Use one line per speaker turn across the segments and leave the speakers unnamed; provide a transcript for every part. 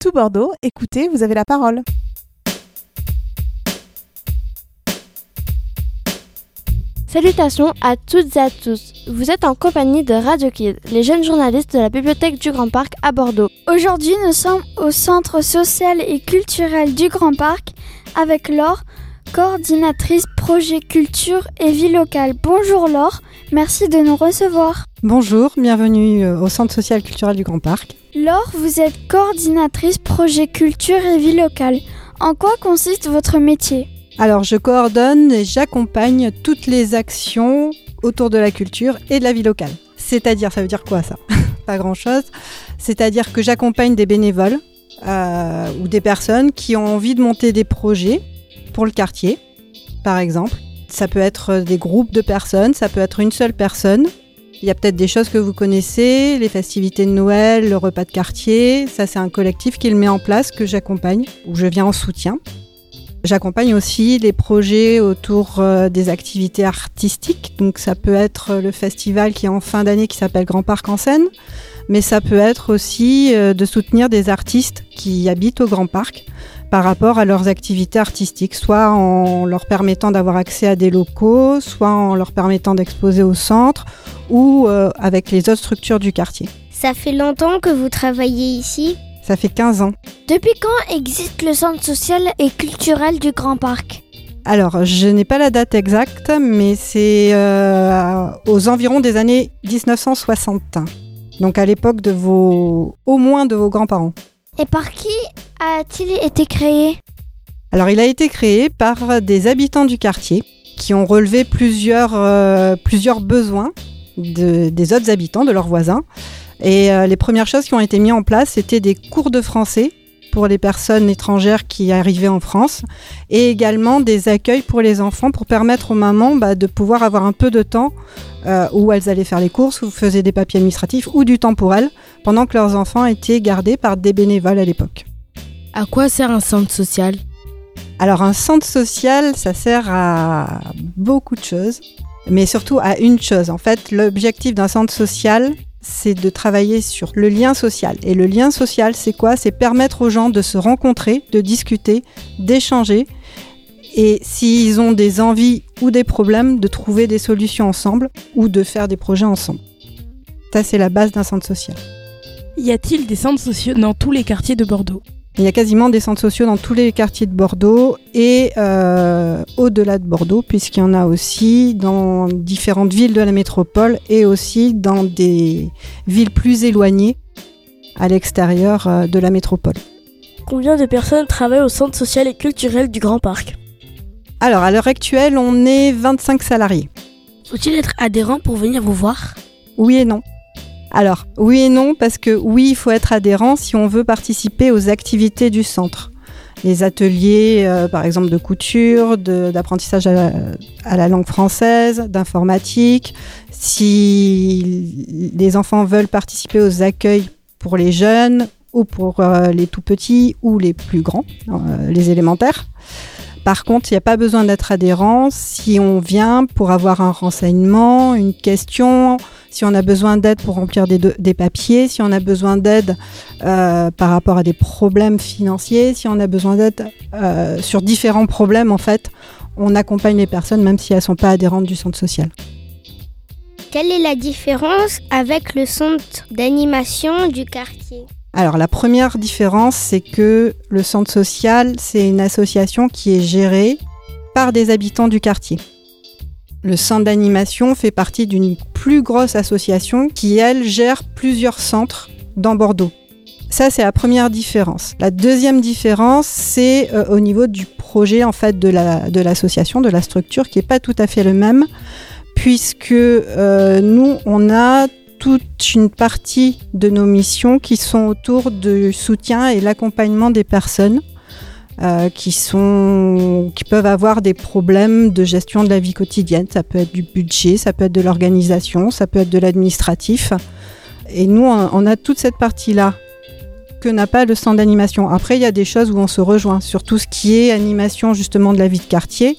tout Bordeaux. Écoutez, vous avez la parole.
Salutations à toutes et à tous. Vous êtes en compagnie de Radio Kid, les jeunes journalistes de la bibliothèque du Grand Parc à Bordeaux.
Aujourd'hui, nous sommes au centre social et culturel du Grand Parc avec Laure, coordinatrice projet culture et vie locale. Bonjour Laure, merci de nous recevoir.
Bonjour, bienvenue euh, au centre social culturel du Grand Parc.
Laure, vous êtes coordinatrice projet culture et vie locale. En quoi consiste votre métier?
Alors, je coordonne et j'accompagne toutes les actions autour de la culture et de la vie locale. C'est-à-dire, ça veut dire quoi ça? Pas grand-chose. C'est-à-dire que j'accompagne des bénévoles euh, ou des personnes qui ont envie de monter des projets pour le quartier, par exemple. Ça peut être des groupes de personnes, ça peut être une seule personne. Il y a peut-être des choses que vous connaissez, les festivités de Noël, le repas de quartier. Ça, c'est un collectif qui le met en place, que j'accompagne, ou je viens en soutien. J'accompagne aussi les projets autour euh, des activités artistiques. Donc ça peut être le festival qui est en fin d'année qui s'appelle Grand Parc en scène, mais ça peut être aussi euh, de soutenir des artistes qui habitent au Grand Parc par rapport à leurs activités artistiques, soit en leur permettant d'avoir accès à des locaux, soit en leur permettant d'exposer au centre ou euh, avec les autres structures du quartier.
Ça fait longtemps que vous travaillez ici?
Ça fait 15 ans.
Depuis quand existe le centre social et culturel du Grand Parc?
Alors, je n'ai pas la date exacte, mais c'est euh, aux environs des années 1960. Donc à l'époque de vos, au moins de vos grands-parents.
Et par qui a-t-il été créé?
Alors, il a été créé par des habitants du quartier qui ont relevé plusieurs, euh, plusieurs besoins des autres habitants, de leurs voisins. Et euh, les premières choses qui ont été mises en place, c'était des cours de français pour les personnes étrangères qui arrivaient en France et également des accueils pour les enfants pour permettre aux mamans bah, de pouvoir avoir un peu de temps euh, où elles allaient faire les courses ou faisaient des papiers administratifs ou du temps pour elles pendant que leurs enfants étaient gardés par des bénévoles à l'époque.
À quoi sert un centre social?
Alors un centre social, ça sert à beaucoup de choses, mais surtout à une chose. En fait, l'objectif d'un centre social, c'est de travailler sur le lien social. Et le lien social, c'est quoi? C'est permettre aux gens de se rencontrer, de discuter, d'échanger. Et s'ils ont des envies ou des problèmes, de trouver des solutions ensemble ou de faire des projets ensemble. Ça, c'est la base d'un centre social.
Y a-t-il des centres sociaux dans tous les quartiers de Bordeaux
il y a quasiment des centres sociaux dans tous les quartiers de Bordeaux et euh, au-delà de Bordeaux, puisqu'il y en a aussi dans différentes villes de la métropole et aussi dans des villes plus éloignées à l'extérieur euh, de la métropole.
Combien de personnes travaillent au centre social et culturel du Grand Parc
Alors, à l'heure actuelle, on est 25 salariés.
Faut-il être adhérent pour venir vous voir?
Oui et non. Alors, oui et non, parce que oui, il faut être adhérent si on veut participer aux activités du centre. Les ateliers, euh, par exemple, de couture, d'apprentissage à, la langue française, d'informatique. Si les enfants veulent participer aux accueils pour les jeunes ou pour euh, les tout petits ou les plus grands, euh, les élémentaires. Par contre, il n'y a pas besoin d'être adhérent si on vient pour avoir un renseignement, une question, si on a besoin d'aide pour remplir des, papiers, si on a besoin d'aide euh, par rapport à des problèmes financiers, si on a besoin d'aide euh, sur différents problèmes, en fait, on accompagne les personnes même si elles ne sont pas adhérentes du centre social.
Quelle est la différence avec le centre d'animation du quartier?
Alors la première différence, c'est que le centre social, c'est une association qui est gérée par des habitants du quartier. Le centre d'animation fait partie d'une plus grosse association qui, elle, gère plusieurs centres dans Bordeaux. Ça, c'est la première différence. La deuxième différence, c'est euh, au niveau du projet en fait de l'association, de, la structure, qui n'est pas tout à fait le même, puisque euh, nous, on a toute une partie de nos missions qui sont autour du soutien et l'accompagnement des personnes euh, qui, sont, qui peuvent avoir des problèmes de gestion de la vie quotidienne. Ça peut être du budget, ça peut être de l'organisation, ça peut être de l'administratif. Et nous, on a toute cette partie-là que n'a pas le centre d'animation. Après, il y a des choses où on se rejoint sur tout ce qui est animation justement de la vie de quartier.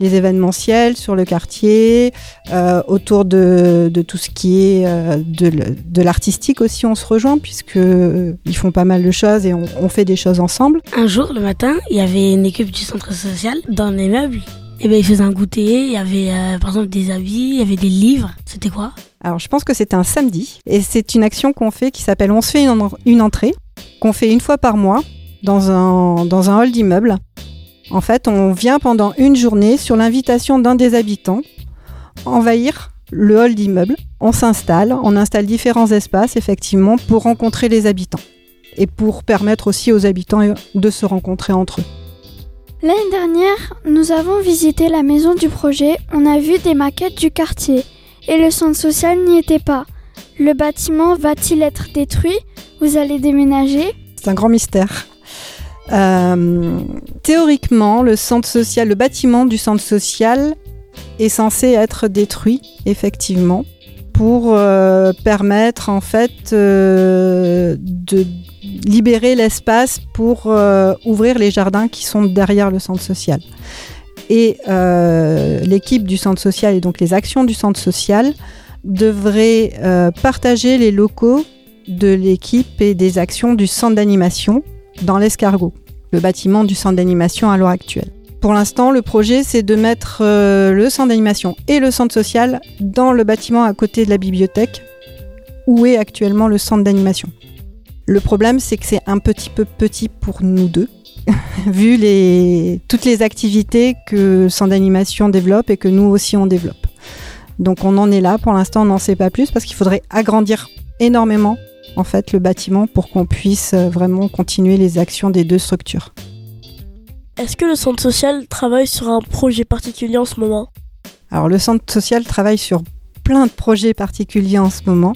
Les événementiels sur le quartier, euh, autour de, de, tout ce qui est euh, de, l'artistique aussi, on se rejoint puisque euh, ils font pas mal de choses et on, on, fait des choses ensemble.
Un jour, le matin, il y avait une équipe du centre social dans les meubles. Et ben ils faisaient un goûter, il y avait euh, par exemple des habits, il y avait des livres. C'était quoi?
Alors je pense que c'était un samedi et c'est une action qu'on fait qui s'appelle On se fait une, une entrée, qu'on fait une fois par mois dans un, dans un hall d'immeuble. En fait, on vient pendant une journée sur l'invitation d'un des habitants envahir le hall d'immeuble. On s'installe, on installe différents espaces effectivement pour rencontrer les habitants et pour permettre aussi aux habitants de se rencontrer entre eux.
L'année dernière, nous avons visité la maison du projet, on a vu des maquettes du quartier et le centre social n'y était pas. Le bâtiment va-t-il être détruit? Vous allez déménager?
C'est un grand mystère. Euh, théoriquement, le bâtiment du centre social est censé être détruit, effectivement, pour euh, permettre en fait euh, de libérer l'espace pour euh, ouvrir les jardins qui sont derrière le centre social. Et l'équipe du centre social et donc les actions du centre social devraient partager les locaux de l'équipe et des actions du centre d'animation dans l'escargot, le bâtiment du centre d'animation à l'heure actuelle. Pour l'instant, le projet, c'est de mettre euh, le centre d'animation et le centre social dans le bâtiment à côté de la bibliothèque, où est actuellement le centre d'animation. Le problème, c'est que c'est un petit peu petit pour nous deux, vu les, toutes les activités que le centre d'animation développe et que nous aussi on développe. Donc on en est là, pour l'instant on n'en sait pas plus parce qu'il faudrait agrandir énormément en fait le bâtiment pour qu'on puisse vraiment continuer les actions des deux structures.
Est-ce que le centre social travaille sur un projet particulier en ce moment?
Alors le centre social travaille sur plein de projets particuliers en ce moment.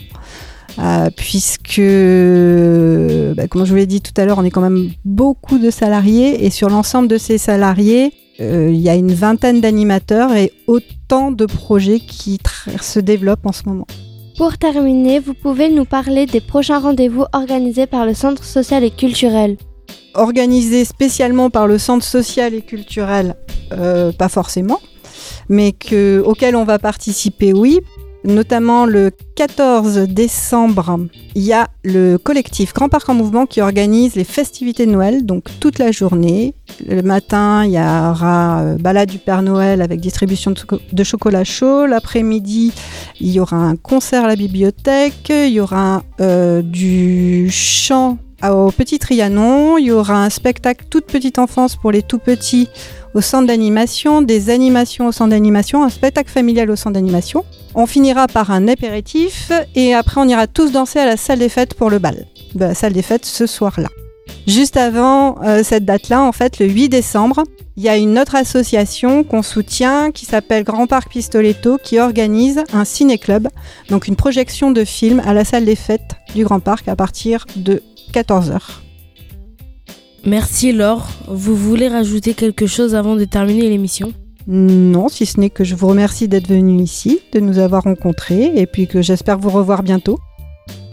Euh, puisque, bah, comme je vous l'ai dit tout à l'heure, on est quand même beaucoup de salariés et sur l'ensemble de ces salariés, euh, il y a une vingtaine d'animateurs et autant de projets qui se développent en ce moment.
Pour terminer, vous pouvez nous parler des prochains rendez-vous organisés par le Centre social et culturel.
Organisés spécialement par le Centre social et culturel, euh, pas forcément, mais que, auquel on va participer, oui, notamment le 14 décembre, il y a le collectif Grand Parc en Mouvement qui organise les festivités de Noël, donc toute la journée. Le matin, il y aura euh, balade du Père Noël avec distribution de chocolat chaud. L'après-midi, il y aura un concert à la bibliothèque. Il y aura euh, du chant au Petit Trianon. Il y aura un spectacle toute petite enfance pour les tout petits au centre d'animation, des animations au centre d'animation, un spectacle familial au centre d'animation. On finira par un apéritif et après on ira tous danser à la salle des fêtes pour le bal. De la salle des fêtes ce soir-là. Juste avant euh, cette date-là, en fait, le 8 décembre, il y a une autre association qu'on soutient qui s'appelle Grand Parc Pistoletto qui organise un ciné-club, donc une projection de films à la salle des fêtes du Grand Parc à partir de 14h.
Merci Laure. Vous voulez rajouter quelque chose avant de terminer l'émission?
Non, si ce n'est que je vous remercie d'être venu ici, de nous avoir rencontrés et puis que j'espère vous revoir bientôt.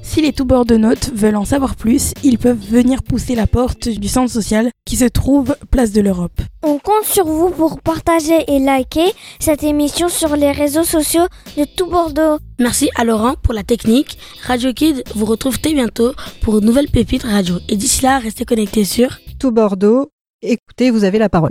Si les tout de notes veulent en savoir plus, ils peuvent venir pousser la porte du centre social qui se trouve place de l'Europe.
On compte sur vous pour partager et liker cette émission sur les réseaux sociaux de tout Bordeaux.
Merci à Laurent pour la technique. Radio Kid vous retrouve très bientôt pour une nouvelle pépite radio. Et d'ici là, restez connectés sur
Tout Bordeaux. Écoutez, vous avez la parole.